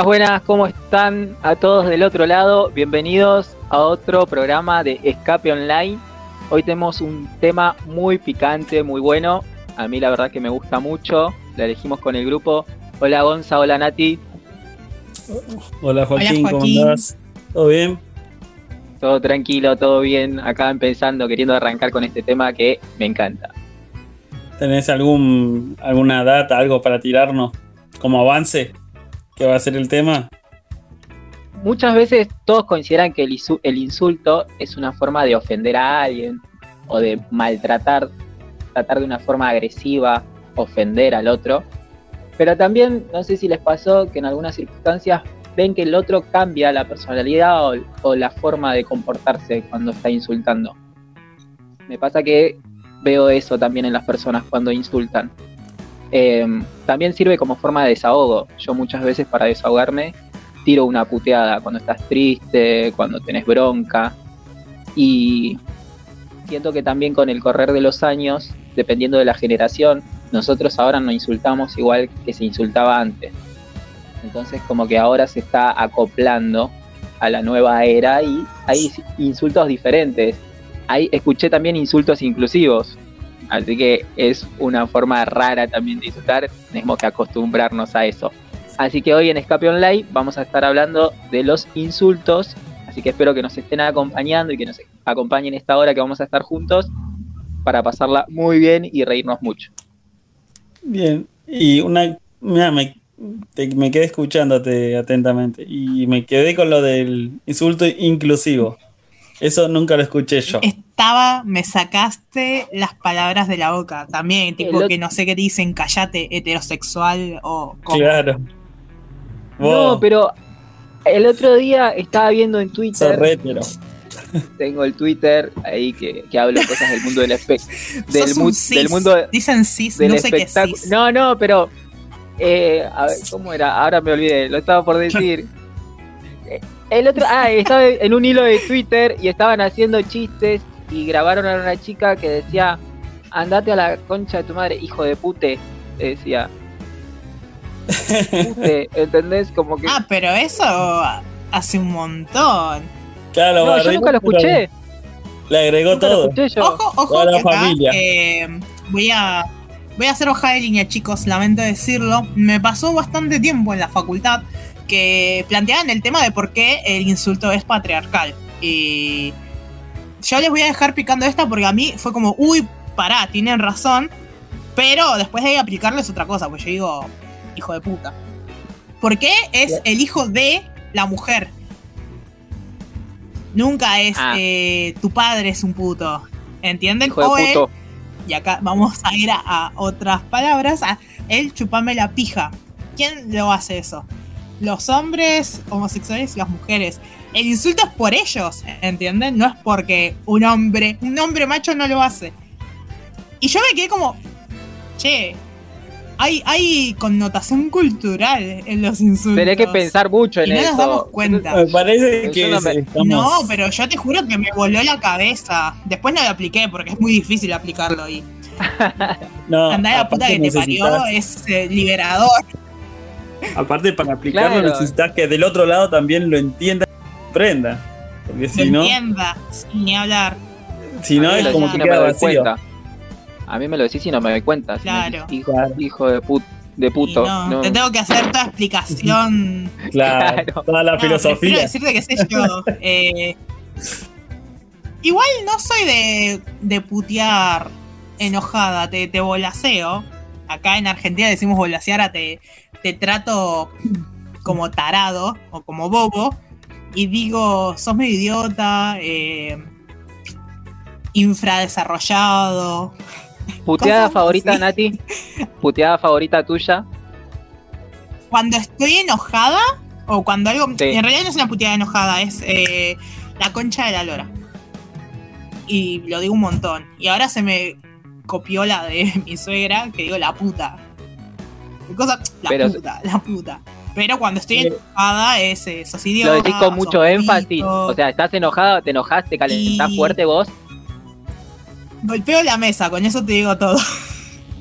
Buenas, buenas, ¿cómo están a todos del otro lado? Bienvenidos a otro programa de Escape Online. Hoy tenemos un tema muy picante, muy bueno. A mí la verdad que me gusta mucho. La elegimos con el grupo. Hola Gonza, hola Nati. Hola Joaquín, ¿cómo andás? ¿Todo bien? Todo tranquilo, todo bien. Acá empezando, queriendo arrancar con este tema que me encanta. ¿Tenés algún, alguna data, algo para tirarnos como avance? ¿Qué va a ser el tema? Muchas veces todos consideran que el, insulto es una forma de ofender a alguien o de maltratar, tratar de una forma agresiva, ofender al otro. Pero también, no sé si les pasó que en algunas circunstancias ven que el otro cambia la personalidad o, la forma de comportarse cuando está insultando. Me pasa que veo eso también en las personas cuando insultan. Em, también sirve como forma de desahogo. Yo muchas veces para desahogarme tiro una puteada cuando estás triste, cuando tenés bronca. Y siento que también con el correr de los años, dependiendo de la generación, nosotros ahora no insultamos igual que se insultaba antes. Entonces como que ahora se está acoplando a la nueva era y hay insultos diferentes. Ahí escuché también insultos inclusivos. Así que es una forma rara también de insultar. Tenemos que acostumbrarnos a eso. Así que hoy en Escape Online vamos a estar hablando de los insultos. Así que espero que nos estén acompañando y que nos acompañen esta hora que vamos a estar juntos para pasarla muy bien y reírnos mucho. Bien, y una. Mira, me quedé escuchándote atentamente y me quedé con lo del insulto inclusivo. Eso nunca lo escuché yo. Estaba, me sacaste las palabras de la boca. También, tipo que no sé qué dicen, callate, heterosexual o. Claro. No, pero el otro día estaba viendo en Twitter. Tengo el Twitter ahí que, que hablo cosas del mundo del espectáculo. Del, mundo. Dicen cis, no sé qué cis. No, no, pero. Eh, a ver, ¿cómo era? Ahora me olvidé, lo estaba por decir. El otro, ah, estaba en un hilo de Twitter y estaban haciendo chistes y grabaron a una chica que decía, andate a la concha de tu madre, hijo de pute, decía. ¿entendés? Como que... Ah, pero eso hace un montón. Claro, no, yo nunca lo escuché. Le agregó todo. Ojo, ojo, la familia. Eh, voy a voy a hacer hoja de línea, chicos, lamento decirlo. Me pasó bastante tiempo en la facultad que planteaban el tema de por qué el insulto es patriarcal. Y yo les voy a dejar picando esta porque a mí fue como, uy, pará, tienen razón. Pero después de aplicarles otra cosa, pues yo digo, hijo de puta. ¿Por qué es el hijo de la mujer? Nunca es ah. eh, tu padre es un puto. ¿Entienden? Hijo de puto. y acá vamos a ir a, otras palabras. A él chupame la pija. ¿Quién lo hace eso? Los hombres homosexuales y las mujeres. El insulto es por ellos, ¿entienden? No es porque un hombre, un hombre macho no lo hace. Y yo me quedé como, che, hay, connotación cultural en los insultos. Tenés que pensar mucho en y no nos damos cuenta. Me parece que. No, pero yo te juro que me voló la cabeza. Después no lo apliqué porque es muy difícil aplicarlo ahí. no, Andar a la puta que te parió es eh, liberador. Aparte, para aplicarlo necesitas que del otro lado también lo entienda y prenda. Porque si no. Entienda, sin ni hablar. Si no, es como que queda vacío. A mí me lo decís y no me doy cuenta. Claro. hijo, hijo de, de puto. No, Te tengo que hacer toda explicación. claro, toda la filosofía. Quiero decirte que sé yo. Eh, igual no soy de, de putear enojada, te, te volaseo. Acá en Argentina decimos volasear a te, te trato como tarado o como bobo. Y digo, sos medio idiota, eh, infradesarrollado, ¿Puteada favorita, Nati? ¿Puteada favorita tuya? Cuando estoy enojada o cuando algo. En realidad no es una puteada enojada, es eh, la concha de la lora. Y lo digo un montón. Y ahora se me copió la de mi suegra, que digo la puta. Cosa, la puta, la puta. Pero cuando estoy enojada es eso. Lo decís con mucho énfasis. O sea, estás enojada, te enojaste, calentás fuerte vos Golpeo la mesa, con eso te digo todo.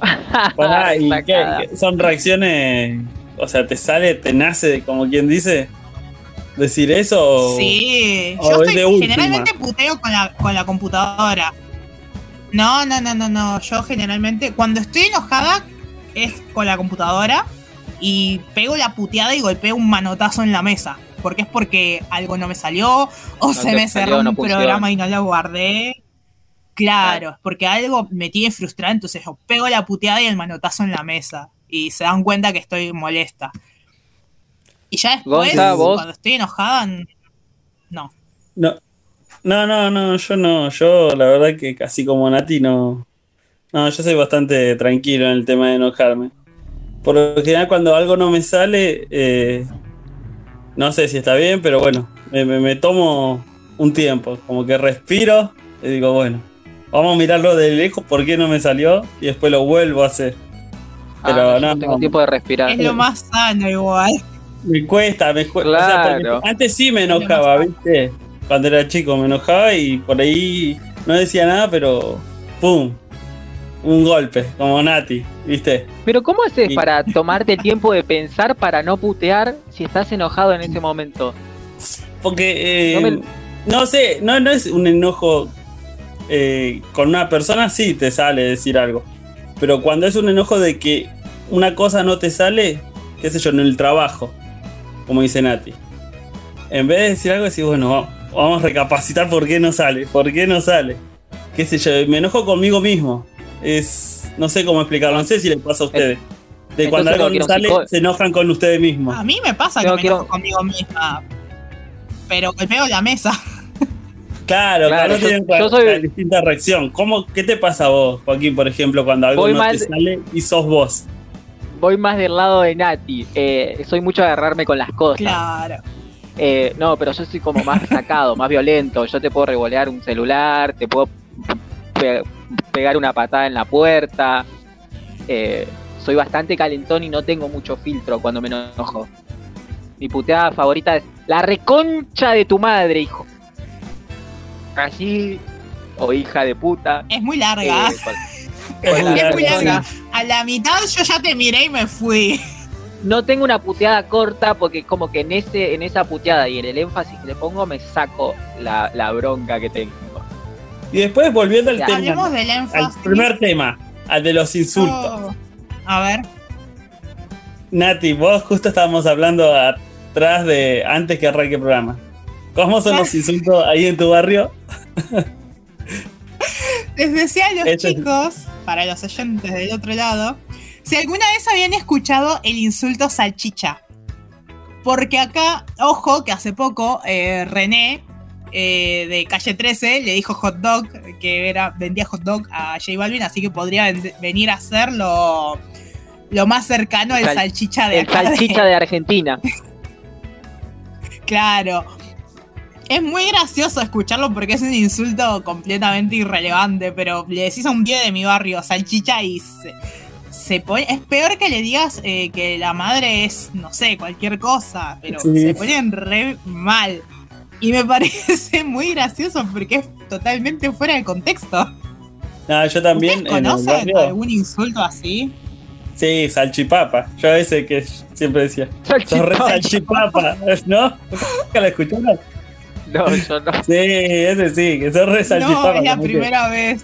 ¿y qué, son reacciones o sea, te sale, te nace, como quien dice, decir eso? sí, yo estoy, generalmente puteo con la, con la computadora. No, no, no, no, no. Yo generalmente, cuando estoy enojada, es con la computadora y pego la puteada y golpeo un manotazo en la mesa. Porque es porque algo no me salió o se me cerró un programa y no lo guardé. Claro, porque algo me tiene frustrada, entonces yo pego la puteada y el manotazo en la mesa. Y se dan cuenta que estoy molesta. Y ya después, cuando estoy enojada, no. No, no, no, no, yo no. Yo la verdad que casi como Nati no. No, yo soy bastante tranquilo en el tema de enojarme. Por lo general cuando algo no me sale, eh, no sé si está bien, pero bueno, me, tomo un tiempo, como que respiro y digo, bueno, vamos a mirarlo de lejos, ¿por qué no me salió? Y después lo vuelvo a hacer. Pero ah, no, no, tengo tiempo de respirar. Es lo más sano igual. Me cuesta, me cuesta. antes sí me enojaba, ¿viste? Cuando era chico me enojaba y por ahí no decía nada, pero ¡pum! Un golpe, como Nati, ¿viste? Pero ¿cómo haces para tomarte el tiempo de pensar para no putear si estás enojado en ese momento? Porque, eh, no, sé, no, no es un enojo eh, con una persona, sí te sale decir algo. Pero cuando es un enojo de que una cosa no te sale, qué sé yo, en el trabajo, como dice Nati. En vez de decir algo, decís, bueno, vamos a recapacitar por qué no sale, por qué no sale. Qué sé yo, me enojo conmigo mismo. Es, no sé cómo explicarlo, no sé si les pasa a ustedes. De cuando algo no sale, se enojan con ustedes mismos. A mí me pasa que me enojo conmigo misma. Pero golpeo la mesa. Claro, claro, no tienen yo soy... distinta reacción. ¿Cómo, ¿Qué te pasa a vos, Joaquín, por ejemplo, cuando algo no te sale y sos vos? voy más del lado de Nati. Eh, soy mucho a agarrarme con las cosas. Claro. Eh, no, pero yo soy como más sacado, más violento. Yo te puedo revolear un celular, te puedo pegar una patada en la puerta. Eh, soy bastante calentón y no tengo mucho filtro cuando me enojo. Mi puteada favorita es la reconcha de tu madre, hijo. Así, o hija de puta. Es muy larga. es muy larga. A la mitad yo ya te miré y me fui. No tengo una puteada corta porque como que en ese en esa puteada y en el énfasis que le pongo me saco la, bronca que tengo. Y después volviendo al tema, al primer tema, al de los insultos. Oh. A ver. Nati, vos justo estábamos hablando atrás de antes que arranque el programa. ¿Cómo son los insultos ahí en tu barrio? Les decía a los chicos para los oyentes del otro lado, si alguna vez habían escuchado el insulto salchicha. Porque acá, ojo, que hace poco eh, René eh, de calle 13 le dijo hot dog, que era, vendía hot dog a J Balvin, así que podría venir a ser lo, más cercano al salchicha de El salchicha de Argentina. claro. Es muy gracioso escucharlo porque es un insulto completamente irrelevante, pero le decís a un pie de mi barrio salchicha y se, pone. Es peor que le digas eh, que la madre es, no sé, cualquier cosa, pero se ponen re mal. Y me parece muy gracioso porque es totalmente fuera de contexto. No, yo también. ¿Conocen algún insulto así? Sí, salchipapa. Yo a veces que siempre decía. Salchipapa. salchipapa, ¿no? ¿Nunca la escucharon? No, yo no. Sí, ese sí, que son re No, es la primera vez.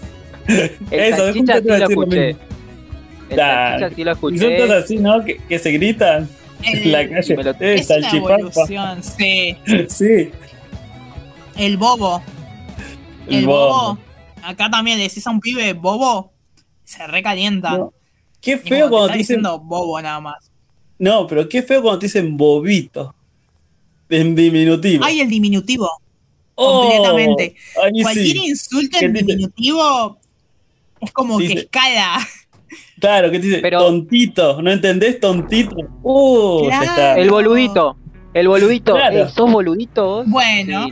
Eso, sí lo escuché. El sí lo escuché. Son así, ¿no? Que, que se gritan en la calle. Lo... Eh, es una evolución, sí. sí. El bobo. El, bobo. Acá también le decís a un pibe bobo, se recalienta. Qué feo cuando te dicen. bobo nada más. No, pero qué feo cuando te dicen bobito. En diminutivo. Ay, el diminutivo. Oh, completamente. Cualquier insulto en diminutivo es como que escala. Claro, que te dice tontito, ¿no entendés? Tontito. Uh, El boludito. El boludito. Claro. ¿Sos boludito? Bueno,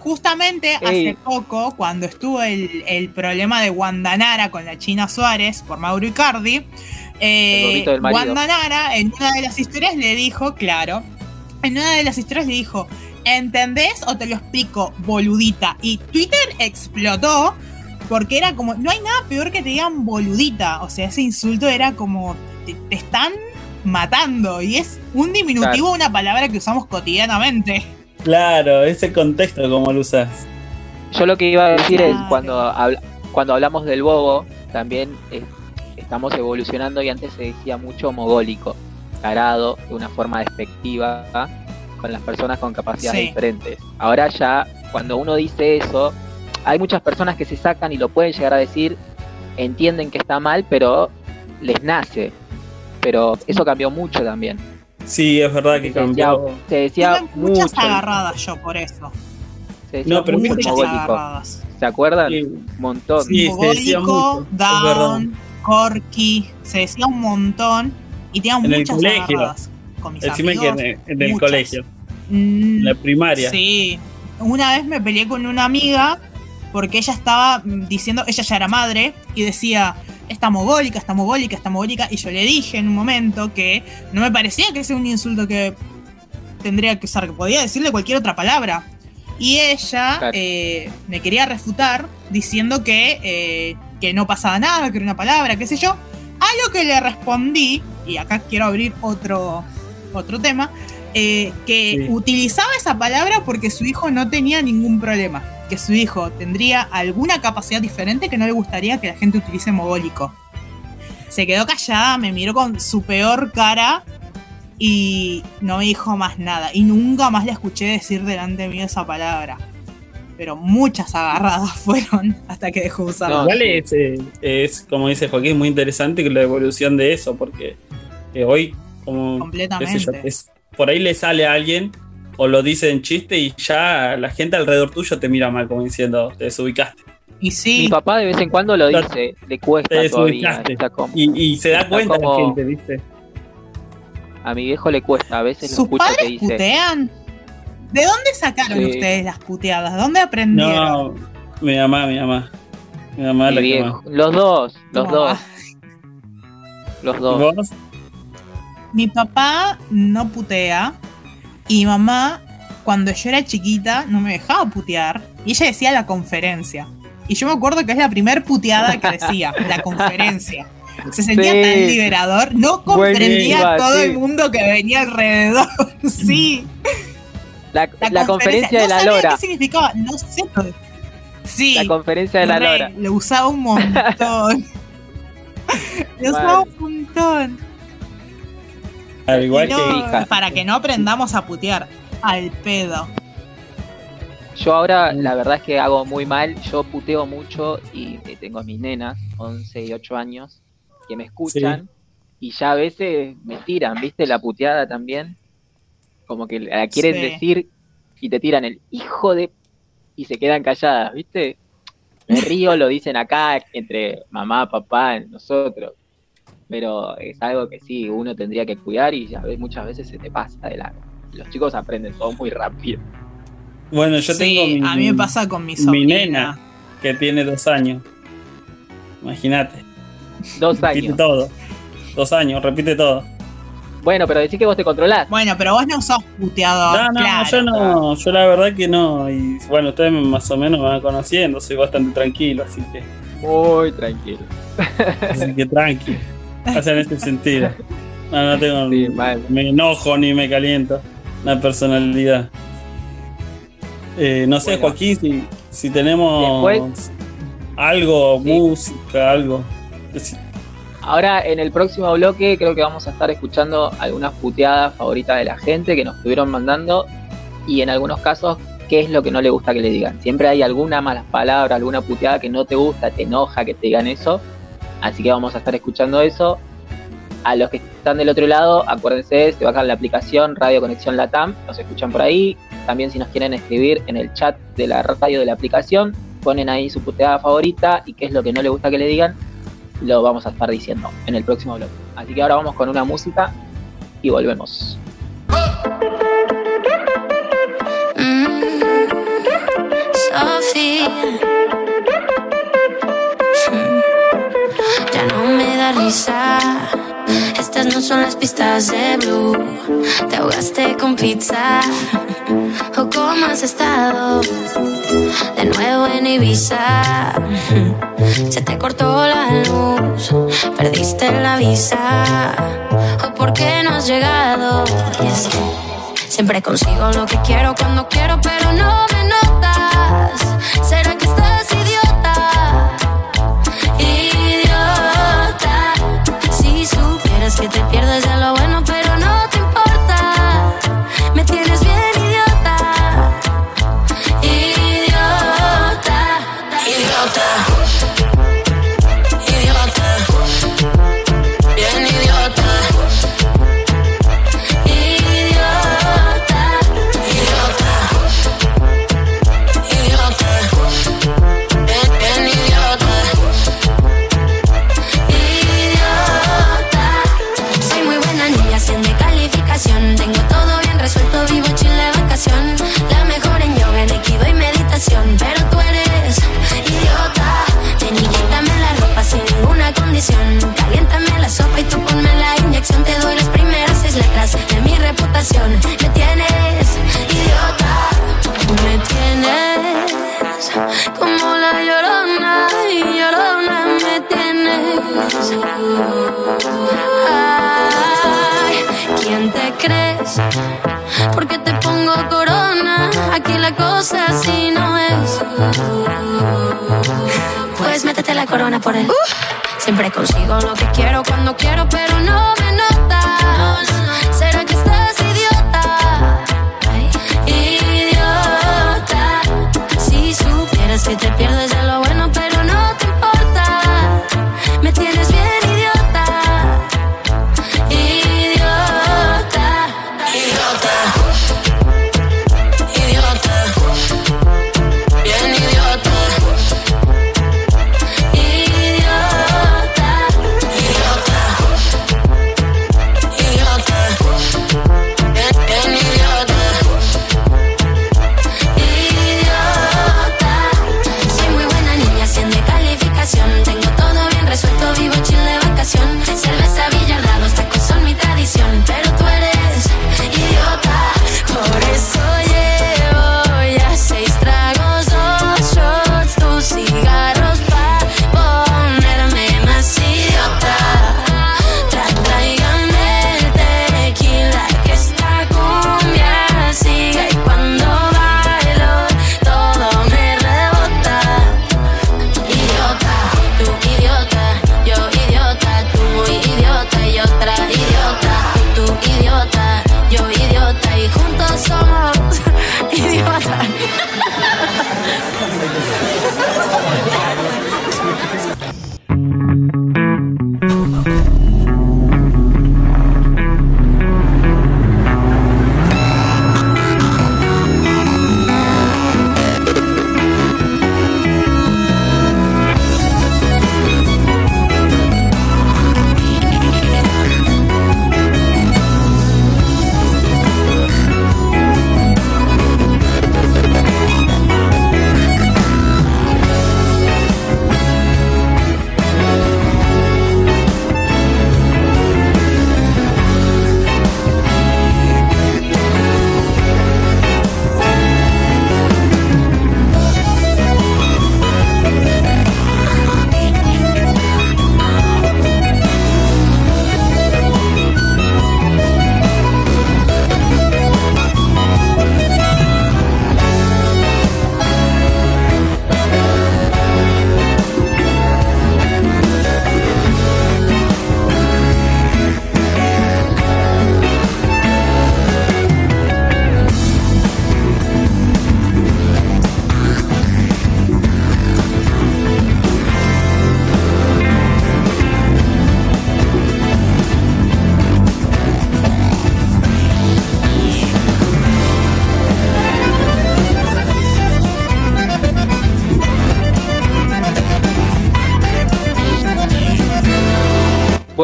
justamente hace poco, cuando estuvo el, problema de Guandanara con la China Suárez por Mauro Icardi, eh, Guandanara en una de las historias le dijo, claro, en una de las historias le dijo, ¿entendés o te lo explico, boludita? Y Twitter explotó porque era como, no hay nada peor que te digan boludita. O sea, ese insulto era como, te, están matando. Y es un diminutivo una palabra que usamos cotidianamente. Claro, ese contexto como lo usas. Yo lo que iba a decir es cuando, cuando hablamos del bobo, también estamos evolucionando y antes se decía mucho mogólico, tarado, de una forma despectiva con las personas con capacidades diferentes. Ahora ya, cuando uno dice eso, hay muchas personas que se sacan y lo pueden llegar a decir, entienden que está mal, pero les nace. Pero eso cambió mucho también. Sí, es verdad que cambió. se decía muchas agarradas yo por eso. Se decía no, pero muchas agarradas. ¿Se acuerdan? Un montón. Sí, se decía mucho. Down, Corky, se decía un montón y tenía muchas agarradas. Con mis amigos, que en el, colegio. En la primaria. Sí. Una vez me peleé con una amiga porque ella estaba diciendo, ella ya era madre y decía, está mogólica, está mogólica, está mogólica. Y yo le dije en un momento que no me parecía que sea un insulto que tendría que usar, que podía decirle cualquier otra palabra. Y ella eh, me quería refutar diciendo que, eh, que no pasaba nada, que era una palabra, qué sé yo. A lo que le respondí, y acá quiero abrir otro, otro tema, eh, que utilizaba esa palabra porque su hijo no tenía ningún problema que su hijo tendría alguna capacidad diferente que no le gustaría que la gente utilice mogólico. Se quedó callada, me miró con su peor cara y no me dijo más nada. Y nunca más le escuché decir delante mío esa palabra. Pero muchas agarradas fueron hasta que dejó usarla. igual eh, es, como dice Joaquín, muy interesante la evolución de eso, porque eh, hoy, como. Completamente. Por ahí le sale a alguien o lo dice en chiste y ya la gente alrededor tuyo te mira mal, como diciendo, te desubicaste. Y sí. Mi papá de vez en cuando lo dice, le cuesta todavía. y, se da cuenta la gente, ¿viste? A mi viejo le cuesta, a veces ¿Sus lo padres que dice. putean? ¿De dónde sacaron ustedes las puteadas? ¿Dónde aprendieron? No, mi mamá, mi mamá. Mi mamá la viejo. Los dos, los dos. Los dos. Mi papá no putea, y mi mamá, cuando yo era chiquita, no me dejaba putear. Y ella decía la conferencia. Y yo me acuerdo que es la primer puteada que decía, la conferencia. Se sentía tan liberador, no comprendía a todo el mundo que venía alrededor. sí. La, conferencia, de la no Lora. ¿Qué significaba? No sé. Sí. La conferencia de la Lora. Lo usaba un montón. lo usaba un montón. Al igual que Para que no aprendamos a putear. Al pedo. Yo ahora la verdad es que hago muy mal, yo puteo mucho y tengo a mis nenas, 11 y 8 años, que me escuchan y ya a veces me tiran, ¿viste? La puteada también. Como que la quieren decir y te tiran el hijo de... y se quedan calladas, ¿viste? Me río, lo dicen acá entre mamá, papá, nosotros pero es algo que sí, uno tendría que cuidar y ya ves, muchas veces se te pasa de largo. Los chicos aprenden todo muy rápido. Bueno, yo tengo a mí me pasa con mi Mi nena, que tiene dos años. Imagínate. Dos años. Repite todo. Dos años, repite todo. Bueno, pero decís que vos te controlás. Bueno, pero vos no sos puteador. No, no, yo no, yo la verdad que no. Y bueno, ustedes más o menos me van conociendo, soy bastante tranquilo, así que. Muy tranquilo. Así que tranquilo. O sea, en este sentido. No, no tengo. Me enojo ni me caliento. La personalidad. Eh, no sé, Joaquín, si, si tenemos algo, música, algo. Ahora en el próximo bloque creo que vamos a estar escuchando algunas puteadas favoritas de la gente que nos estuvieron mandando y en algunos casos qué es lo que no le gusta que le digan. Siempre hay alguna mala palabra, alguna puteada que no te gusta, te enoja que te digan eso Así que vamos a estar escuchando eso. A los que están del otro lado, acuérdense, se bajan la aplicación Radio Conexión Latam, nos escuchan por ahí. También si nos quieren escribir en el chat de la radio de la aplicación, ponen ahí su puteada favorita y qué es lo que no le gusta que le digan, lo vamos a estar diciendo en el próximo blog. Así que ahora vamos con una música y volvemos. Estas no son las pistas de Blue. Te ahogaste con pizza. ¿O cómo has estado? de nuevo en Ibiza. Se te cortó la luz, perdiste la visa. ¿O por qué no has llegado? siempre consigo lo que quiero cuando quiero, pero no me notas. ¿Será que estás Ay, ¿quién te crees? Porque te pongo corona. Aquí la cosa así no es. Pues métete la corona por él. Siempre consigo lo que quiero cuando quiero, pero no me notas.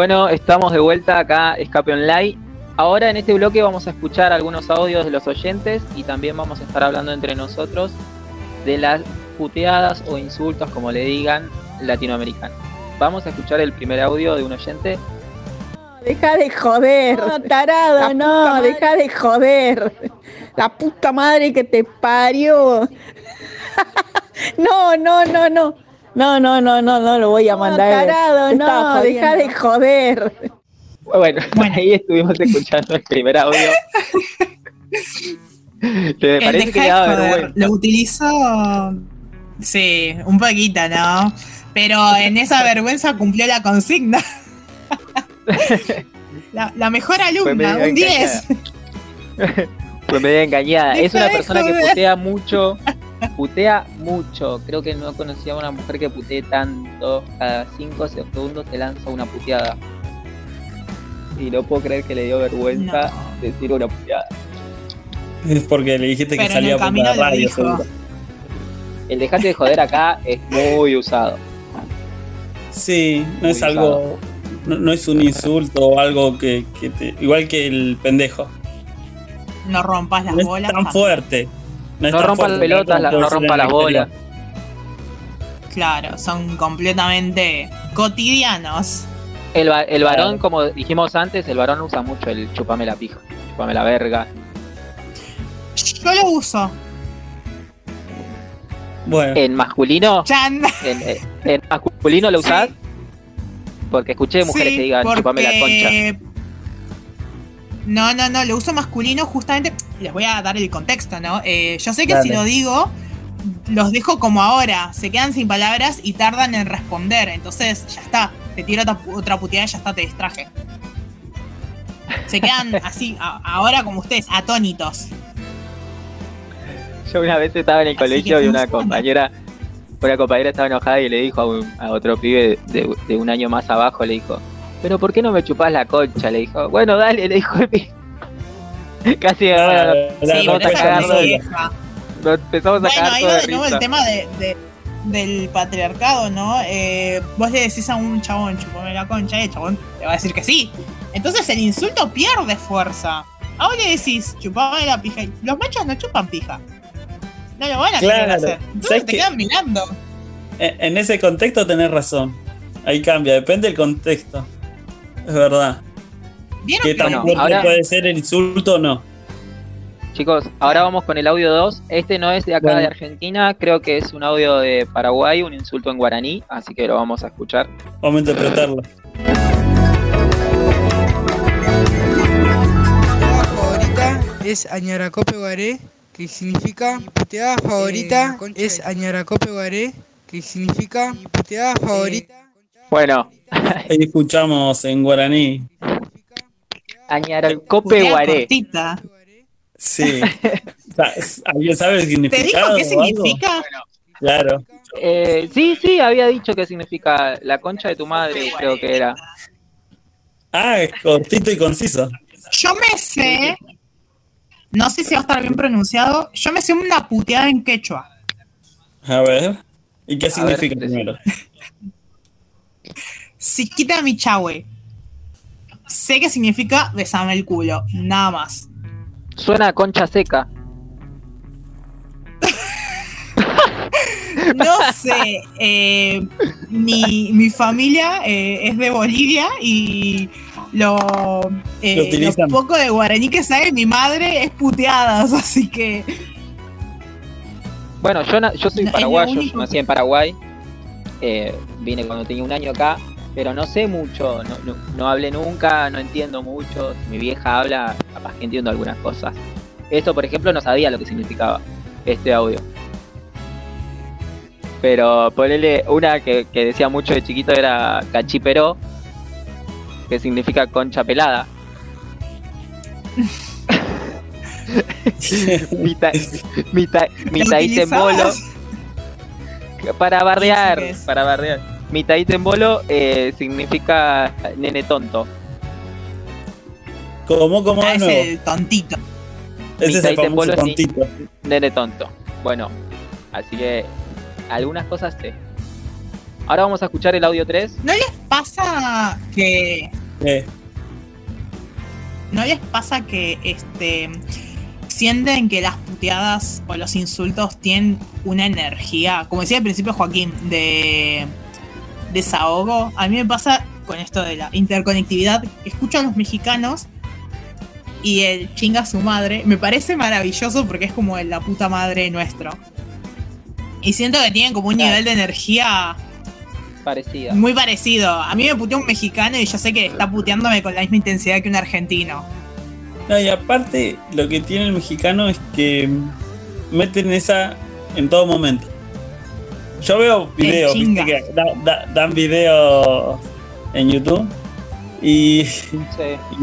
Bueno, estamos de vuelta acá, Escape Online. Ahora en este bloque vamos a escuchar algunos audios de los oyentes y también vamos a estar hablando entre nosotros de las puteadas o insultos, como le digan, latinoamericanos. Vamos a escuchar el primer audio de un oyente. Deja de joder. No, tarado, no, deja de joder. La puta madre que te parió. no, no, no, no. No, no, no, no, no lo voy a mandar. Tarado, no, deja de joder. Bueno, ahí estuvimos escuchando el primer audio. ¿Te parece que vergüenza? Lo utilizo. Sí, un poquito, ¿no? Pero en esa vergüenza cumplió la consigna. la, mejor alumna, un 10. Fue medio engañada. es una persona que putea mucho. Putea mucho. Creo que no conocía a una mujer que putee tanto. Cada 5 segundos te lanza una puteada. Y no puedo creer que le dio vergüenza decir una puteada. Es porque le dijiste que salía por la radio, El dejate de joder acá es muy usado. Sí, no es algo. No, es un insulto o algo que, te. Igual que el pendejo. No rompas las no bolas. Es tan fuerte. No, rompas las pelotas, no rompas las bolas. Claro, son completamente cotidianos. El, el varón, como dijimos antes, el varón usa mucho el chupame la pija, chupame la verga. Yo lo uso. Bueno. En masculino. En, en, masculino lo usás. Porque escuché mujeres que digan chupame la concha. No, no, no, lo uso masculino justamente. Les voy a dar el contexto, ¿no? Eh, yo sé que si lo digo, los dejo como ahora. Se quedan sin palabras y tardan en responder. Entonces, ya está. Te tiro otra, puteada y ya está, te distraje. Se quedan así, ahora como ustedes, atónitos. Yo una vez estaba en el colegio y una compañera, una compañera estaba enojada y le dijo a, otro pibe de, un año más abajo, le dijo, pero ¿por qué no me chupás la concha? Le dijo, bueno, dale, le dijo el Casi bueno, empezamos a cagar empezamos a bueno, ahí de nuevo el tema de, del patriarcado, ¿no? Eh, vos le decís a un chabón, chupame la concha, y el chabón te va a decir que sí. Entonces el insulto pierde fuerza. Ahora le decís, chupame la pija. Los machos no chupan pija. No lo van a claro. hacer. Entonces te quedan mirando. En ese contexto tenés razón. Ahí cambia, depende del contexto. Es verdad. ¿Qué tan fuerte puede ser el insulto o no? Chicos, ahora vamos con el audio 2. Este no es de acá de Argentina, creo que es un audio de Paraguay, un insulto en guaraní, así que lo vamos a escuchar. Vamos a interpretarlo. favorita es Añaracope Guaré que significa mi puteada favorita eh, es Añaracope Guaré, que significa mi puteada favorita. Bueno, ahí escuchamos en guaraní. Añaracope Guaré. Sí. ¿Alguien sabe el significado? ¿Te dijo qué significa? claro. Eh, sí, sí, había dicho que significa la concha de tu madre, creo que era. Ah, es cortito y conciso. Yo me sé no sé si va a estar bien pronunciado. Yo me sé una puteada en quechua. A ver. ¿Y qué significa primero? Quita mi chahue. Sé que significa besame el culo, nada más. Suena a concha seca. no sé. Eh, mi, mi, familia eh, es de Bolivia y lo, eh, poco de guaraní que sabe mi madre es puteadas, así que. Bueno, yo, yo soy paraguayo, yo nací en Paraguay. Eh, vine cuando tenía un año acá, pero no sé mucho, no, no, no hablé nunca, no entiendo mucho. mi vieja habla, capaz que entiendo algunas cosas. Esto, por ejemplo, no sabía lo que significaba este audio. Pero ponele una que, que decía mucho de chiquito era cachiperó, que significa concha pelada. mitad en bolo. Para bardear, para bardear. Mitad en bolo eh, significa nene tonto. ¿Cómo, cómo ah, Es el tontito. Ese es el famoso tontito. Nene tonto. Bueno, así que algunas cosas sé. Ahora vamos a escuchar el audio 3. ¿No les pasa que ¿No les pasa que este sienten que las puteadas o los insultos tienen una energía, como decía al principio Joaquín, de desahogo? A mí me pasa con esto de la interconectividad. Escucho a los mexicanos y el chinga a su madre, me parece maravilloso porque es como la puta madre nuestro. Y siento que tienen como un nivel de energía parecido. Muy parecido. A mí me puteó un mexicano y yo sé que está puteándome con la misma intensidad que un argentino. No, y aparte, lo que tiene el mexicano es que meten esa en todo momento. Yo veo videos, viste que dan videos en YouTube y,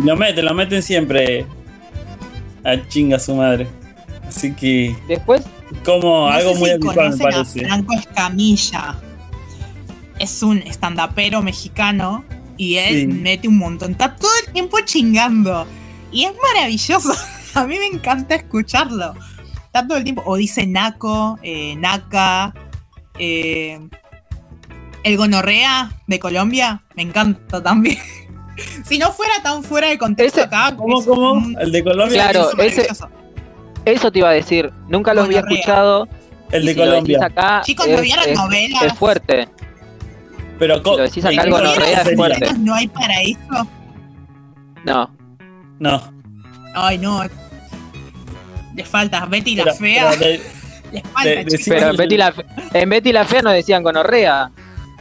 lo meten, lo meten siempre a chinga su madre. Así que. Después. Como algo muy habitual, me parece. Franco Escamilla. Es un estandapero mexicano y él mete un montón. Está todo el tiempo chingando. Y es maravilloso. A mí me encanta escucharlo. Está todo el tiempo. O dice Naco, eh, Naka. Eh, el gonorrea de Colombia. Me encanta también. si no fuera tan fuera de contexto acá. ¿Cómo, cómo? El de Colombia. Claro, ese, eso te iba a decir. Nunca lo había escuchado. El de Colombia. acá Chicos, no vieron novelas. Es fuerte. Pero si lo decís acá, el gonorrea es fuerte. ¿No hay paraíso? No. No. Ay, no. Le falta Betty la fea. Les falta, pero Betty la, en Betty la fea no decían gonorrea.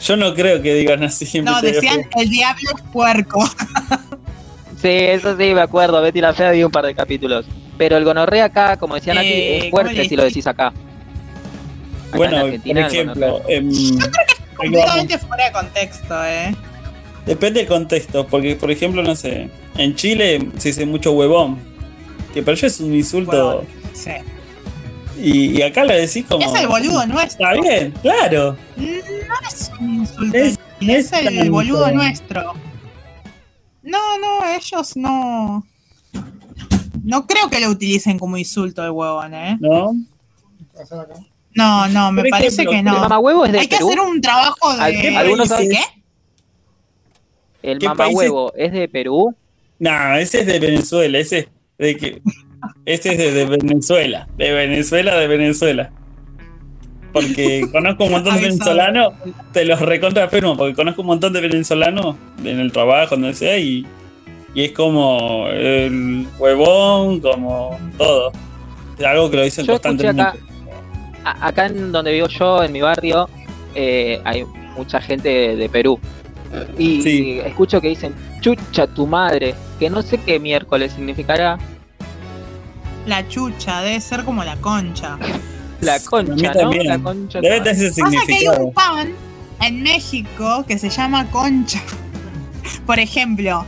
Yo no creo que digan así. No, decían el diablo es puerco. sí, eso sí, me acuerdo. Betty la Fea dio un par de capítulos. Pero el gonorrea acá, como decían aquí, es eh, fuerte si lo decís acá. bueno, por ejemplo. Em, Yo creo que es completamente fuera de contexto, ¿eh? Depende del contexto, porque por ejemplo, no sé, en Chile se dice mucho huevón, que para ellos es un insulto. sí. Y, acá le decís como. Es el boludo nuestro. Está bien, claro. No es un insulto. Es, el, boludo nuestro. No, no, ellos no. No creo que lo utilicen como insulto de huevón, ¿eh? No. No, no, me parece que no. ¿El mamahuevo es de Hay que hacer un trabajo de. ¿Algunos saben qué? ¿El mamahuevo es de Perú? No, ese es de Venezuela. Ese de que este es de, Venezuela, de Venezuela, de Venezuela. Porque conozco un montón de venezolanos, te los recontra porque conozco un montón de venezolanos en el trabajo, donde sea, y, y es como el huevón, como todo. Es algo que lo dicen constantemente. Acá, acá, en donde vivo yo, en mi barrio, eh, hay mucha gente de, Perú. Y escucho que dicen, chucha tu madre, que no sé qué miércoles significará, la chucha, debe ser como la concha. La concha, ¿no? La concha. Debe tener ese Pasa que hay un pan en México que se llama concha. Por ejemplo.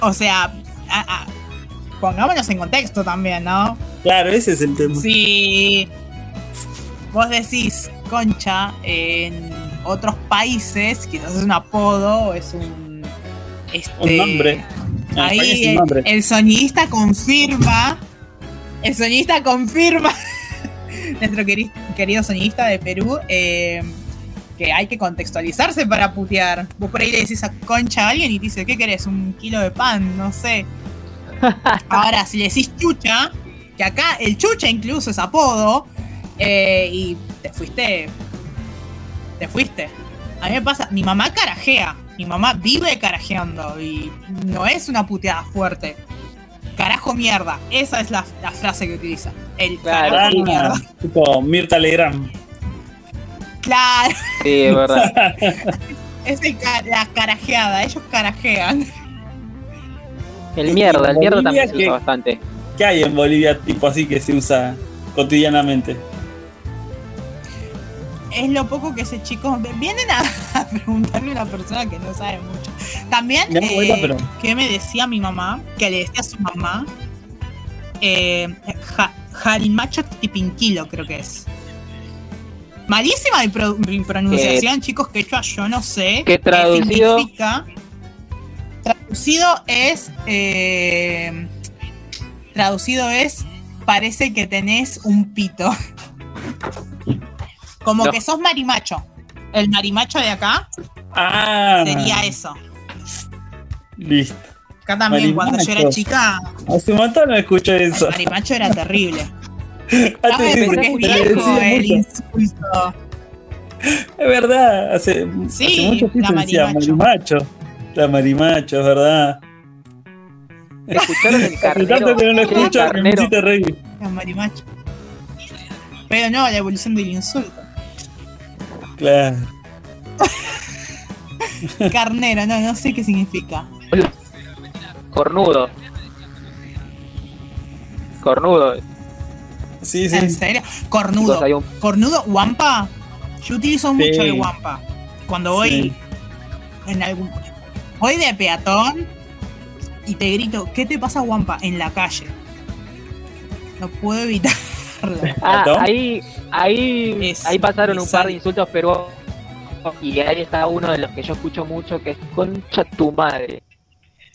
O sea, pongámonos en contexto también, ¿no? Claro, ese es el tema. Si vos decís concha en otros países, quizás es un apodo o es un. Este, un nombre Ahí el, sonista confirma. El sonista confirma. nuestro querido, sonista de Perú. Eh, que hay que contextualizarse para putear. Vos por ahí le decís a concha a alguien y te dice, ¿qué querés? ¿Un kilo de pan? No sé. Ahora, si le decís chucha, que acá el chucha incluso es apodo, eh, y te fuiste. Te fuiste. A mí me pasa, mi mamá carajea. Mi mamá vive carajeando y no es una puteada fuerte. Carajo mierda. Esa es la, frase que utiliza. El carajo mierda. Tipo Mirta Legrand. Claro. Sí, es verdad. es la carajeada. Ellos carajean. El mierda, el mierda también se usa bastante. ¿Qué hay en Bolivia tipo así que se usa cotidianamente? Es lo poco que ese chico. Vienen a, preguntarle a una persona que no sabe mucho. También, eh, ¿qué me decía mi mamá? Que le decía a su mamá. Eh, Jarimacho Tipinquilo, creo que es. Malísima mi, pronunciación, chicos, que yo no sé. ¿Qué traducido? significa. Traducido es. Eh, traducido es. Parece que tenés un pito. Como que sos marimacho. El marimacho de acá ah, sería eso. Listo. Acá también, cuando yo era chica. Hace un montón no escuché eso. El marimacho era terrible. ah, porque es viejo el insulto. Es verdad, hace, sí, hace mucho tiempo decía marimacho. La marimacho, es verdad. ¿Escucharon el carnero? Tanto que no lo El escucho, que me carnero. hiciste reír. La marimacha. Pero no, la evolución del insulto. Claro. Carnero, no, no sé qué significa. Cornudo. Cornudo. Sí, sí. ¿En serio? Cornudo. Un- Cornudo, Wampa. Yo utilizo Sí. mucho el Wampa. Cuando voy Sí. en algún. Voy de peatón y te grito, ¿qué te pasa, Wampa? En la calle. No puedo evitarlo. Ah, ahí, ahí, Es- ahí pasaron un par de insultos, pero y ahí está uno de los que yo escucho mucho que es concha tu madre.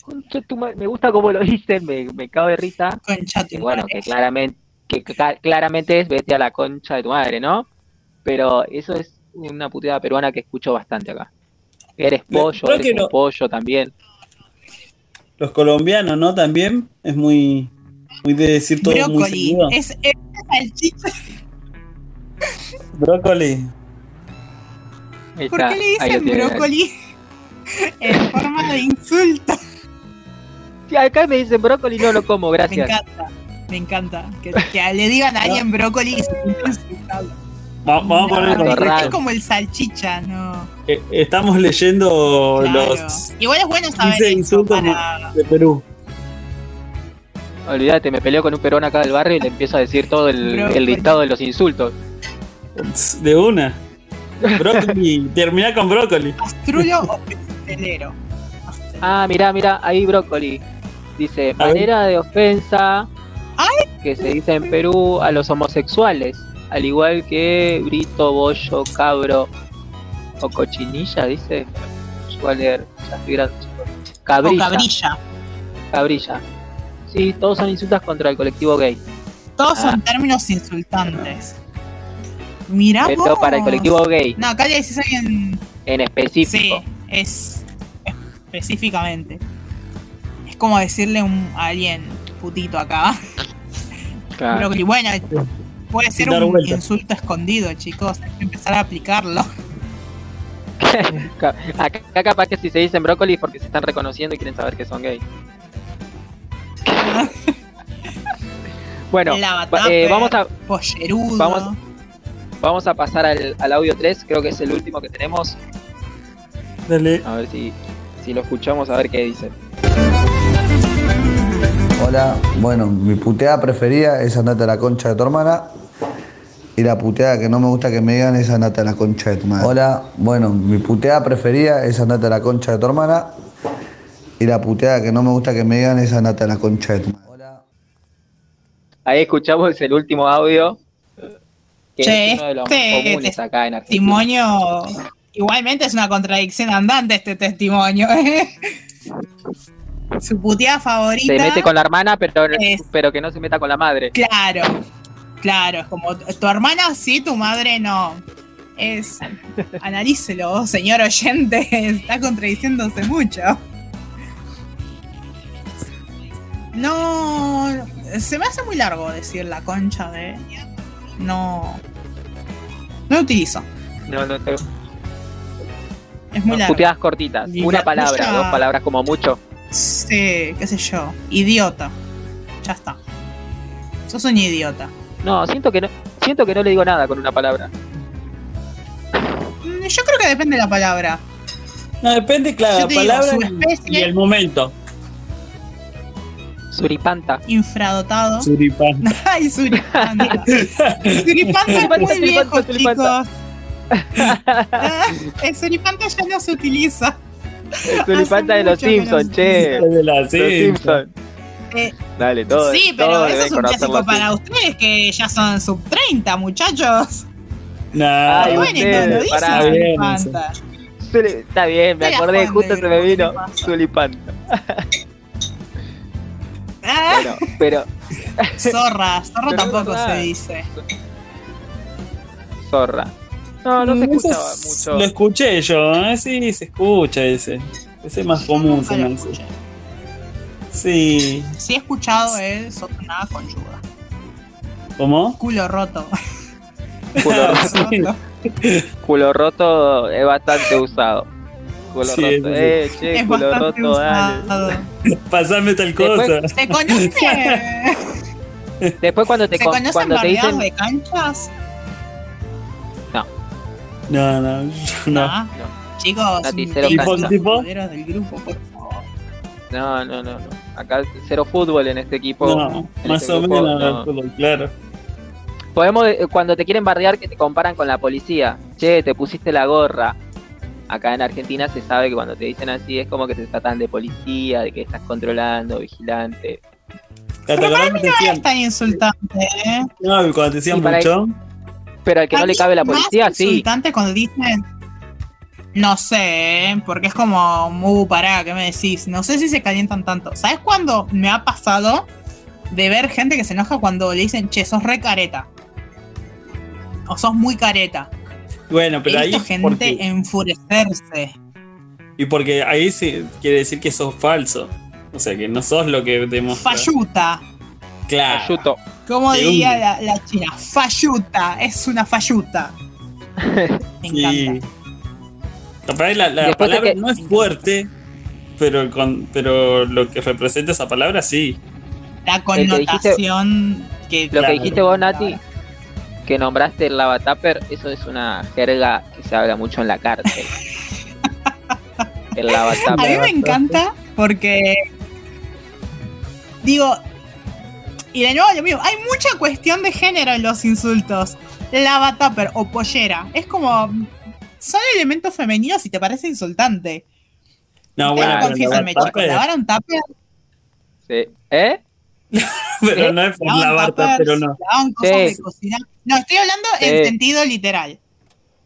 Concha tu madre. Me gusta cómo lo dicen, me, me cago de risa. Concha tu bueno, madre. que claramente, que claramente es vete a la concha de tu madre, ¿no? Pero eso es una puteada peruana que escucho bastante acá. Eres pollo, creo eres que un no. pollo también. Los colombianos, ¿no? También es muy, muy de decir todo muy Brócoli. seguido. Es, es salchicha. Brócoli. ¿Por qué le dicen brócoli? en forma de insulto. Sí, acá me dicen brócoli, no lo como, Me gracias. encanta. Me encanta. Que, que le digan a alguien brócoli y se sienta insultado. Va- vamos a poner No, con- es como el salchicha, no. Eh, Estamos leyendo Claro. los Igual es bueno saber 15 eso insultos para... de Perú. Olvídate, me peleo con un perón acá del barrio y le empiezo a decir todo el, el listado de los insultos. De una. Brócoli. Termina con brócoli. Astrulo o. Ah, mirá, mirá, ahí brócoli. Dice, A ver. manera de ofensa Ay. que se dice en Perú a los homosexuales, al igual que brito, bollo, cabro o cochinilla, dice. Yo voy a leer. O Cabrilla, cabrilla. Sí, todos son insultos contra el colectivo gay. Todos Ah. son términos insultantes. Mirá Pero vos. para el colectivo gay, No, acá le decís a alguien... en Sí, específico. es específicamente. Es como decirle un, a alguien putito acá. Claro. Bueno, puede ser un vuelta. insulto escondido, chicos. Hay que empezar a aplicarlo. Ca- Acá capaz que si se dicen brócoli es porque se están reconociendo y quieren saber que son gay. Bueno, eh, vamos, a, pollerudo. vamos- vamos a pasar al, al audio 3, creo que es el último que tenemos. Dale. A ver si, si lo escuchamos, a ver qué dice. Hola, bueno, mi puteada preferida es andate a la concha de tu hermana. Y la puteada que no me gusta que me digan es andate a la concha de tu madre. Hola, bueno, mi puteada preferida es andate a la concha de tu hermana. Y la puteada que no me gusta que me digan es andate a la concha de tu madre. Hola. Ahí escuchamos el último audio. Que Che, es uno de los este comunes acá en Argentina. Testimonio. Igualmente es una contradicción andante este testimonio. ¿eh? Su puteada favorita. Se mete con la hermana, pero, Es- pero que no se meta con la madre. Claro, claro, es como tu hermana sí, tu madre no. Es. Analícelo, señor oyente, está contradiciéndose mucho. No. Se me hace muy largo decir la concha de. No. No lo utilizo. No, no, te- Es muy no, largo. puteadas cortitas. Y Una la palabra, dos palabras como mucho. Sí, qué sé yo. Idiota. Ya está. Sos un idiota. No, siento que no, siento que no le digo nada con una palabra. Mm, Yo creo que depende de la palabra. No, depende, claro, la digo, palabra y el momento. Suripanta. Infradotado. Suripán. Ay, suripanta. suripanta es Suripanta, muy viejo, suripanta, suripanta. chicos. Ah, el suripanta ya no se utiliza. El suripanta de los Simpsons, che. De la Los. Simpsons. Eh, Dale, todo. sí, pero eso es un clásico para ustedes que ya son sub 30, muchachos. Nah, Ay, bueno, ustedes, no lo dice pará. suripanta. Suli- Está bien, me acordé, justo se me vino. Suripanta. Ah, Bueno, pero zorra, zorra Pero es tampoco verdad. se dice. zorra. No, no se Mm, escucha eso es- mucho. Lo escuché yo, ¿eh? sí, se escucha ese. Ese es más común, se me hace. escuché. Sí. Sí he escuchado el nada conchuda. ¿Cómo? Culo roto. Culo. Roto. culo roto es bastante usado. Culo roto. Eh, che, Es roto, dale. Pasame tal Después- cosa. ¿Se conoce? Después cuando te, ¿Se con- cuando te dicen. de canchas? No, no, yo no. Ah, Chicos, Nati, cero tipo. Tipo- del grupo, por favor. No, no, no, no. Acá cero fútbol en este equipo. No, En más este o grupo, menos, no. fútbol, claro. Podemos, eh, cuando te quieren bardear, que te comparan con la policía. Che, te pusiste la gorra. Acá en Argentina se sabe que cuando te dicen así es como que te tratan de policía, de que estás controlando, vigilante. ¿Te acordás que te No decían? es tan insultante, ¿eh? No, cuando te decían para- mucho. Pero al que no Para le mí cabe la más policía, sí. insultante cuando dicen. No sé, ¿eh? porque es como, muy pará, ¿qué me decís? No sé si se calientan tanto. ¿Sabes cuándo me ha pasado de ver gente que se enoja cuando le dicen, che, sos re careta? O sos muy careta. Bueno, pero He ahí. visto gente porque- enfurecerse. Y porque ahí sí quiere decir que sos falso. O sea, que no sos lo que demostras. Falluta. Claro. Ayuto. Como De diría la, la china, falluta, es una falluta. Me Sí. encanta. La, palabra que- no es fuerte, pero, con, pero lo que representa esa palabra sí. La que dijiste- connotación que, Lo Claro. que dijiste vos, Nati, que nombraste el lavataper, eso es una jerga que se habla mucho en la cárcel. el A mí lavataper. me encanta porque. Digo. Y de nuevo lo mismo. Hay mucha cuestión de género en los insultos. Lavatupper o pollera. Es como. Son elementos femeninos y te parece insultante. No, bueno, lavar chicos. tupper- Lavar un tupper. Sí. ¿Eh? Pero no es por lavar tuppers, pero no. cosas Sí. de cocina. No, estoy hablando Sí. en sentido literal.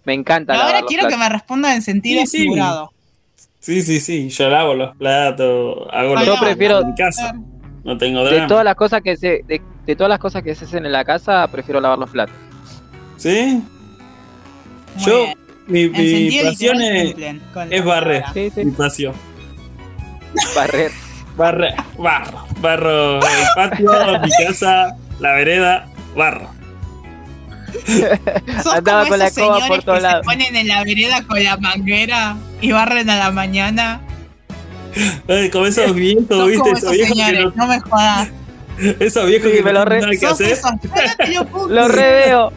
Me encanta. Ahora quiero que me respondan en sentido Sí, sí. figurado. Sí, sí, sí. Yo lavo los platos, hago Yo los prefiero- en casa. No tengo De drama. todas las cosas que se, de, de todas las cosas que se hacen en la casa, prefiero lavar los platos. ¿Sí? Muy Yo, bien. mi, En mi pasión es, es barrer. palabra. Sí, sí. mi pasión. Barrer. Barre, barro, barro el patio, mi casa, la vereda, barro. Sos Andaba como con la esos escoba señores por todos que lados. se ponen en la vereda con la manguera y barren a la mañana. Ay, como esos viejos, Sos ¿viste? como Esos viejos que señores, no, no me jodas. esos viejos Sí, que me lo re- que hacer. esos. Lo Lo reveo.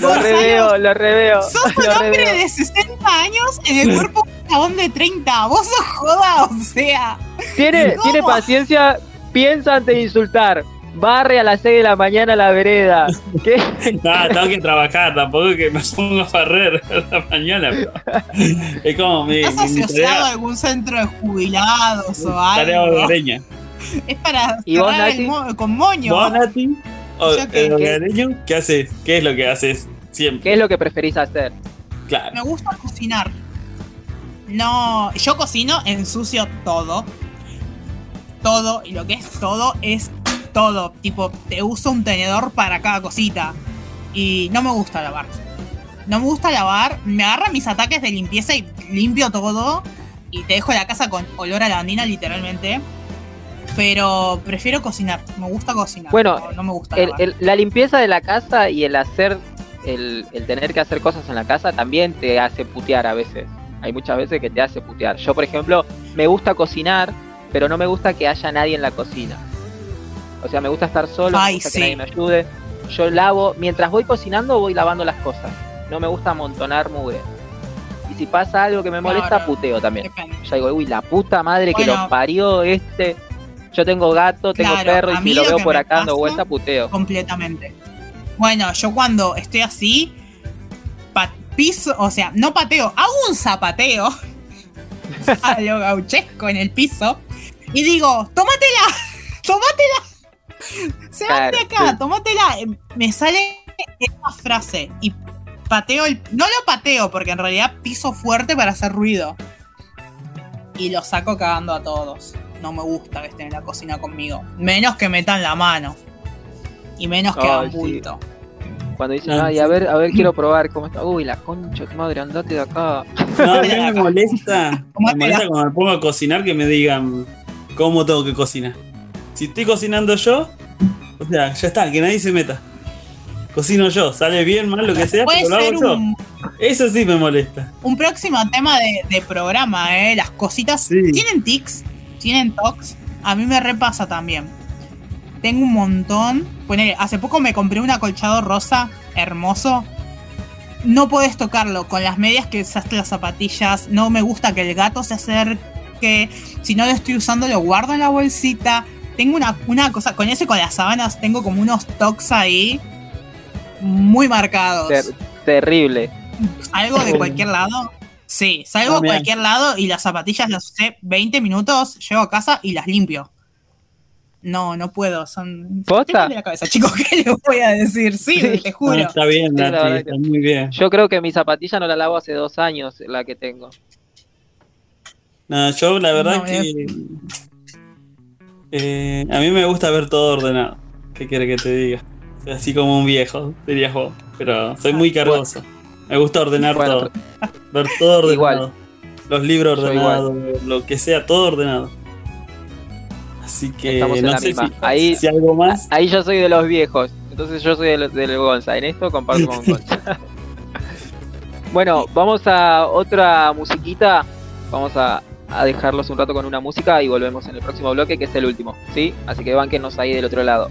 Lo reveo, lo reveo. Sos un hombre reveo. de 60 años en el cuerpo de un chabón de 30. Vos sos joda, o sea. Tiene, ¿Cómo? tiene paciencia, piensa antes de insultar. Barre a las 6 de la mañana la vereda. ¿Qué? No, tengo que trabajar, tampoco que me pongo a barrer a la mañana. pero es como mi, ¿Estás mi, mi asociado a tarea, algún centro de jubilados o tarea algo? hogareña. Es para ¿Y vos, Nati? mo- con moño. ¿Vos, Nati? ¿O ¿Yo qué? ¿Qué haces? ¿Qué es lo que haces siempre? ¿Qué es lo que preferís hacer? Claro. Me gusta cocinar. No, yo cocino, ensucio todo. Todo, y lo que es todo es todo. Tipo, te uso un tenedor para cada cosita. Y no me gusta lavar. No me gusta lavar. Me agarran mis ataques de limpieza y limpio todo. Y te dejo la casa con olor a lavandina, literalmente. Pero prefiero cocinar. Me gusta cocinar. Bueno, no, no me gusta El- lavar. el- la limpieza de la casa y el hacer, el, el tener que hacer cosas en la casa también te hace putear a veces. Hay muchas veces que te hace putear. Yo, por ejemplo, me gusta cocinar, pero no me gusta que haya nadie en la cocina. O sea, me gusta estar solo, Ay, me gusta sí. que nadie me ayude. Yo lavo, mientras voy cocinando, voy lavando las cosas. No me gusta amontonar mugre. Y si pasa algo que me molesta, puteo también. Ya digo, uy, la puta madre que lo parió este. Yo tengo gato, tengo Claro, perro, y si lo lo veo por acá dando vuelta, puteo. completamente. Bueno, yo cuando estoy así, piso, o sea, no pateo, hago un zapateo a lo gauchesco en el piso y digo, tómatela, tómatela, se van de Claro, acá. Eh, Me sale esa frase y pateo el, no lo pateo porque en realidad piso fuerte para hacer ruido y lo saco cagando a todos. No me gusta que estén en la cocina conmigo, menos que metan la mano. Y menos que hagan sí. bulto. Cuando dicen, Ah, ay, a ver, a ver, quiero probar cómo está. Uy, la concha, tu madre, andate de acá. No, a mí me molesta. ¿Cómo Me molesta cuando me pongo a cocinar que me digan cómo tengo que cocinar. Si estoy cocinando yo, o sea, ya está, que nadie se meta. Cocino yo, sale bien, mal, lo que sea, pero lo hago yo. un, Eso sí me molesta. Un próximo tema de, programa, ¿eh? Las cositas. ¿Tienen tics? ¿Tienen tocs? A mí me repasa también. Tengo un montón. hace poco me compré un acolchado rosa hermoso. No puedes tocarlo con las medias que usaste las zapatillas. No me gusta que el gato se acerque. Si no lo estoy usando, lo guardo en la bolsita. Tengo una, una cosa, con ese con las sábanas tengo como unos tocs ahí muy marcados. terrible. Algo de cualquier lado. Sí, salgo a cualquier lado y las zapatillas las usé 20 minutos, llego a casa y las limpio. No, no puedo, son... ¿Posta? de la cabeza, chicos, ¿qué les voy a decir? Sí, te juro. está bien, Nati, está muy bien. Yo creo que mi zapatilla no la lavo hace dos años, la que tengo. No, yo la verdad que... Eh, a mí me gusta ver todo ordenado. ¿Qué quiere que te diga? Así como un viejo, dirías vos. Pero soy muy cargoso. Me gusta ordenar todo. Ver todo ordenado. Igual. Los libros ordenados, lo que sea, todo ordenado. Así que no sé si, ahí, si, algo más. Ahí yo soy de los viejos. Entonces yo soy del, del Gonza. En esto comparto con Gonza. bueno, vamos a otra musiquita. Vamos a, a, dejarlos un rato con una música y volvemos en el próximo bloque, que es el último. ¿Sí? Así que banquenos ahí del otro lado.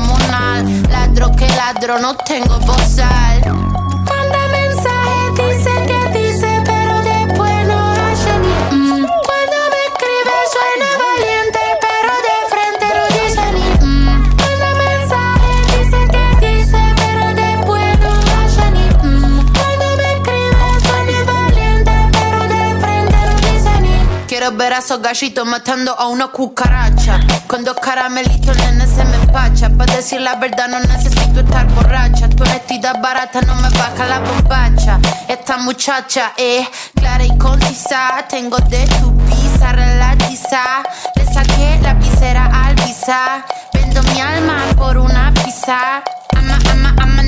Ladro que ladro, no tengo bozal. Ni. Quiero ver a esos gallitos matando a una cucaracha. Con dos caramelitos, nene, se me empacha. Para decir la verdad, no necesito estar borracha. Tu honestidad barata no me baja la bombacha. Esta muchacha es clara y concisa. Tengo de tu pizza relatiza. Le saqué la visera al visa. Vendo mi alma por una pizza.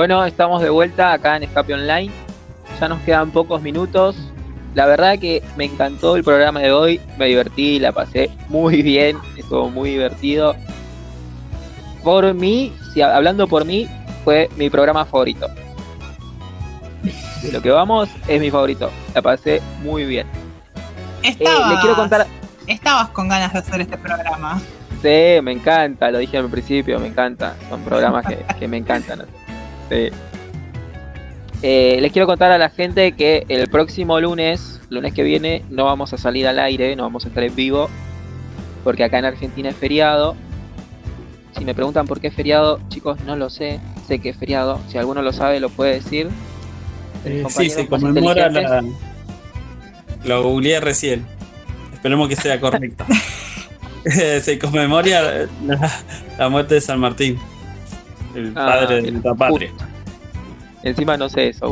Bueno, estamos de vuelta acá en Escape Online. Ya nos quedan pocos minutos. La verdad que me encantó el programa de hoy. Me divertí, la pasé muy bien. Estuvo muy divertido. Por mí, si hablando por mí, fue mi programa favorito. De lo que vamos, es mi favorito. La pasé muy bien. Estabas, le quiero contar. Estabas con ganas de hacer este programa. Sí, me encanta, lo dije al principio, me encanta. Son programas que, me encantan. Sí. Eh, les quiero contar a la gente que el próximo lunes, lunes que viene, no vamos a salir al aire, no vamos a estar en vivo, porque acá en Argentina es feriado. Si me preguntan por qué es feriado, chicos, no lo sé. Sé que es feriado. Si alguno lo sabe, lo puede decir. Eh, sí, se conmemora la. Lo googleé recién. Esperemos que sea correcto. se conmemora la, muerte de San Martín, el ah, padre de la patria. Encima no sé eso,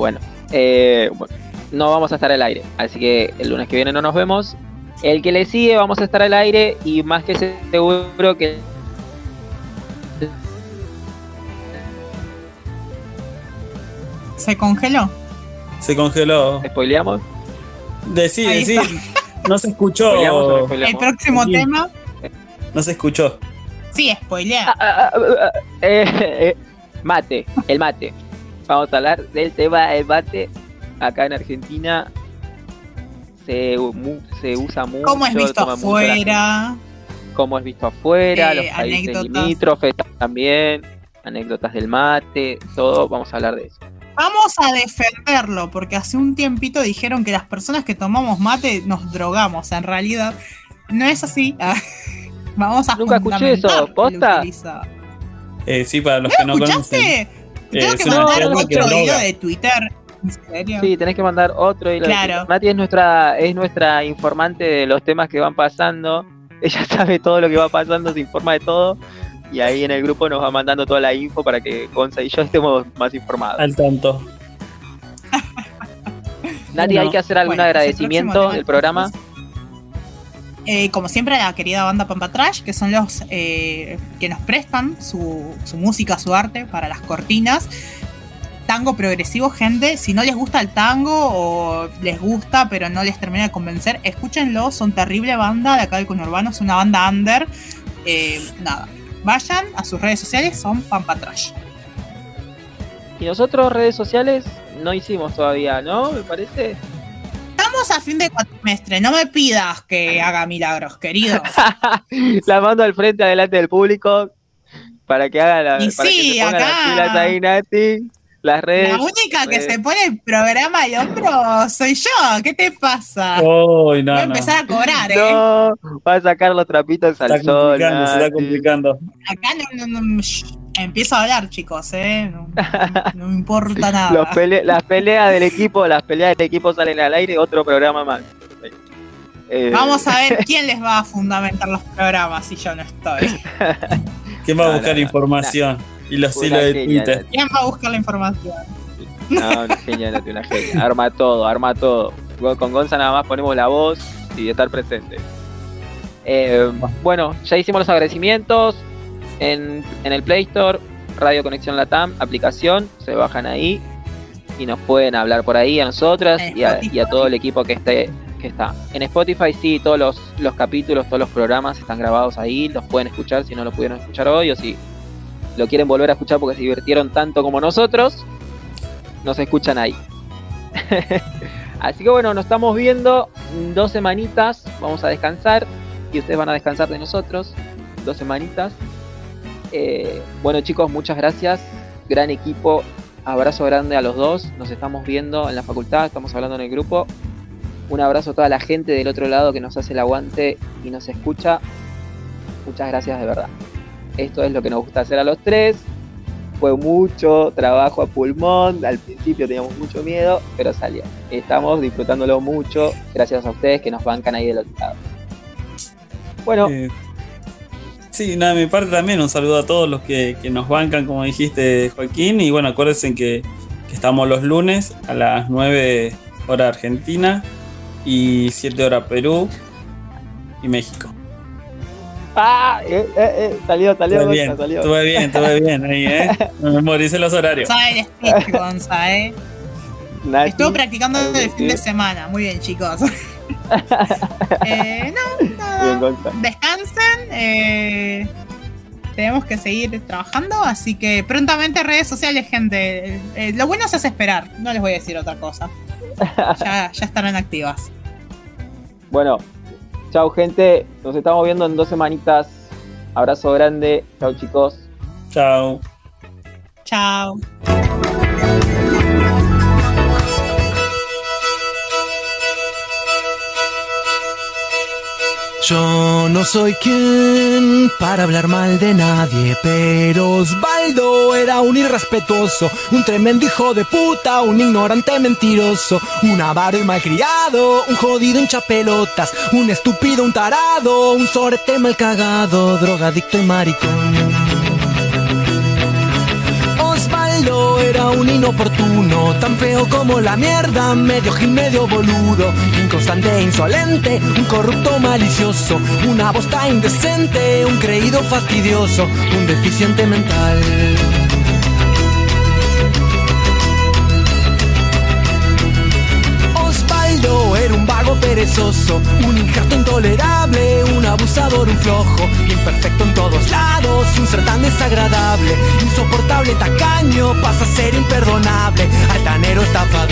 eh, bueno. No vamos a estar al aire, así que el lunes que viene no nos vemos. El que le sigue vamos a estar al aire y más que seguro que ¿Se congeló? Se congeló. ¿Spoileamos? Decir, decir. No se escuchó. El próximo tema. No se escuchó. Sí, spoilear. Ah, ah, ah, eh, eh, mate, el mate. Vamos a hablar del tema del mate. Acá en Argentina se, se usa mucho. ¿Cómo es visto afuera? Cómo es visto afuera, los países limítrofes también, anécdotas del mate, todo. Vamos a hablar de eso. Vamos a defenderlo, porque hace un tiempito dijeron que las personas que tomamos mate nos drogamos. En realidad, no es así. Vamos a Nunca escuché eso, ¿posta? Eh, sí, para los que no escuchaste? conocen. Tengo que mandar otro video de Twitter. ¿En serio? Sí, tenés que mandar otro hilo. Claro. Mati es nuestra, es nuestra informante de los temas que van pasando. Ella sabe todo lo que va pasando, se informa de todo. Y ahí en el grupo nos va mandando toda la info para que Gonza y yo estemos más informados. Al tanto. Nati, ¿hay que hacer algún agradecimiento del programa? Eh, como siempre, la querida banda Pampa Trash, que son los eh, que nos prestan su, música, su arte para las cortinas. Tango progresivo, gente. Si no les gusta el tango o les gusta pero no les termina de convencer, escúchenlo. Son terrible banda de acá del Conurbano. Es una banda under. Eh, nada, vayan a sus redes sociales, son Pampa Trash. Y nosotros redes sociales no hicimos todavía, ¿no? Me parece. Estamos a fin de cuatrimestre, no me pidas que haga milagros, querido. la mando al frente, adelante del público, para que haga la. Y sí, acá. ahí, Nati. Las redes. La única que se pone el programa de hombro soy yo. ¿Qué te pasa? Voy a empezar a cobrar, ¿eh? No, va a sacar los trapitos al sol. Se está complicando. Acá no, no, no empiezo a hablar, chicos, ¿eh? No, me importa nada. las peleas del equipo, las peleas del equipo salen al aire, otro programa más. Eh, Vamos a ver quién les va a fundamentar los programas si yo no estoy. ¿Quién va a buscar información? Y los hilos de Twitter. ¿Quién va a buscar la información? No, una genia, una genia. Arma todo, arma todo. Con Gonza nada más ponemos la voz y estar presente. Eh, bueno, ya hicimos los agradecimientos en, el Play Store, Radio Conexión Latam, aplicación, se bajan ahí y nos pueden hablar por ahí a nosotras y a, todo el equipo que esté que está. En Spotify sí, todos los, los, capítulos, todos los programas están grabados ahí, los pueden escuchar si no lo pudieron escuchar hoy o si lo quieren volver a escuchar porque se divirtieron tanto como nosotros, nos escuchan ahí. Así que bueno, nos estamos viendo dos semanitas, vamos a descansar y ustedes van a descansar de nosotros, dos semanitas. Eh, bueno chicos, muchas gracias. Gran equipo. Abrazo grande a los dos. Nos estamos viendo en la facultad, estamos hablando en el grupo. Un abrazo a toda la gente del otro lado que nos hace el aguante y nos escucha. Muchas gracias de verdad. Esto es lo que nos gusta hacer a los tres. Fue mucho trabajo a pulmón. Al principio teníamos mucho miedo, pero salió. Estamos disfrutándolo mucho. Gracias a ustedes que nos bancan ahí del otro lado. Bueno. Eh, Sí, nada, de mi parte también un saludo a todos los que, nos bancan, como dijiste, Joaquín. Y bueno, acuérdense que, estamos los lunes a las 9 hora Argentina y 7 hora Perú y México. ah, eh, eh, eh, salió, salió, estuve bien, salió. Estuve bien, estuve bien ahí, ¿eh? Me memoricé los horarios. Sabe el speech, Gonza, ¿eh? Estuve practicando el fin de semana. Muy bien, chicos. eh, no, nada. Descansen. Eh, tenemos que seguir trabajando, así que prontamente redes sociales, gente. Eh, lo bueno se hace esperar, no les voy a decir otra cosa. Ya, ya estarán activas. Bueno, chao gente, nos estamos viendo en dos semanitas. Abrazo grande, chao chicos. Chao. Chao. Yo no soy quien para hablar mal de nadie, pero Osvaldo era un irrespetuoso, un tremendo hijo de puta, un ignorante mentiroso, un avaro y malcriado, un jodido hincha pelotas, un estúpido, un tarado, un sorete mal cagado, drogadicto y maricón era un inoportuno, tan feo como la mierda, medio gil, medio boludo, inconstante insolente, un corrupto malicioso, una bosta indecente, un creído fastidioso, un deficiente mental. Un injerto intolerable, un abusador, un flojo, imperfecto en todos lados, un ser tan desagradable, insoportable, tacaño, pasa a ser imperdonable, altanero, estafador.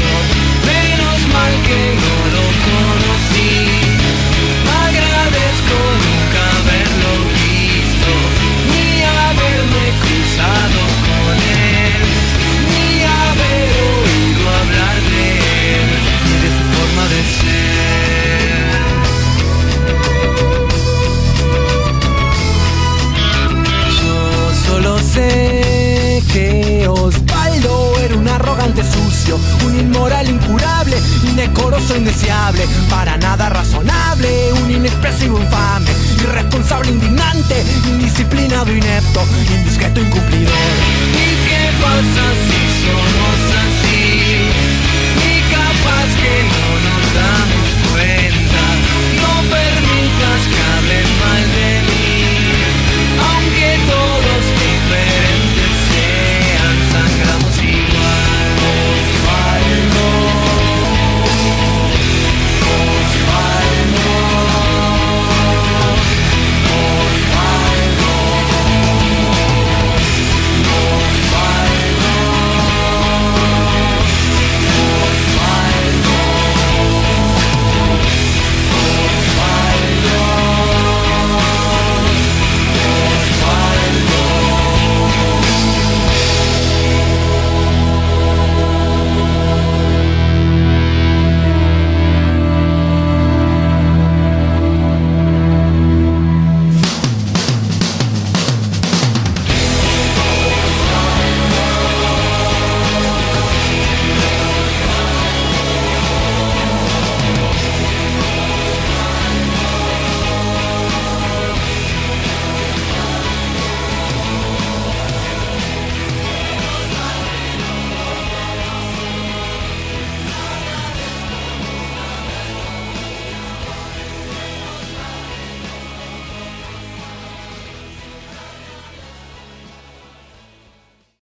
Menos mal que no lo conocí, agradezco un inmoral incurable, indecoroso, indeseable, para nada razonable, un inexpresivo infame, irresponsable, indignante, indisciplinado, inepto, indiscreto, incumplidor. ¿Y qué pasa si somos así? Ni capaz que no nos damos cuenta, no permitas que hable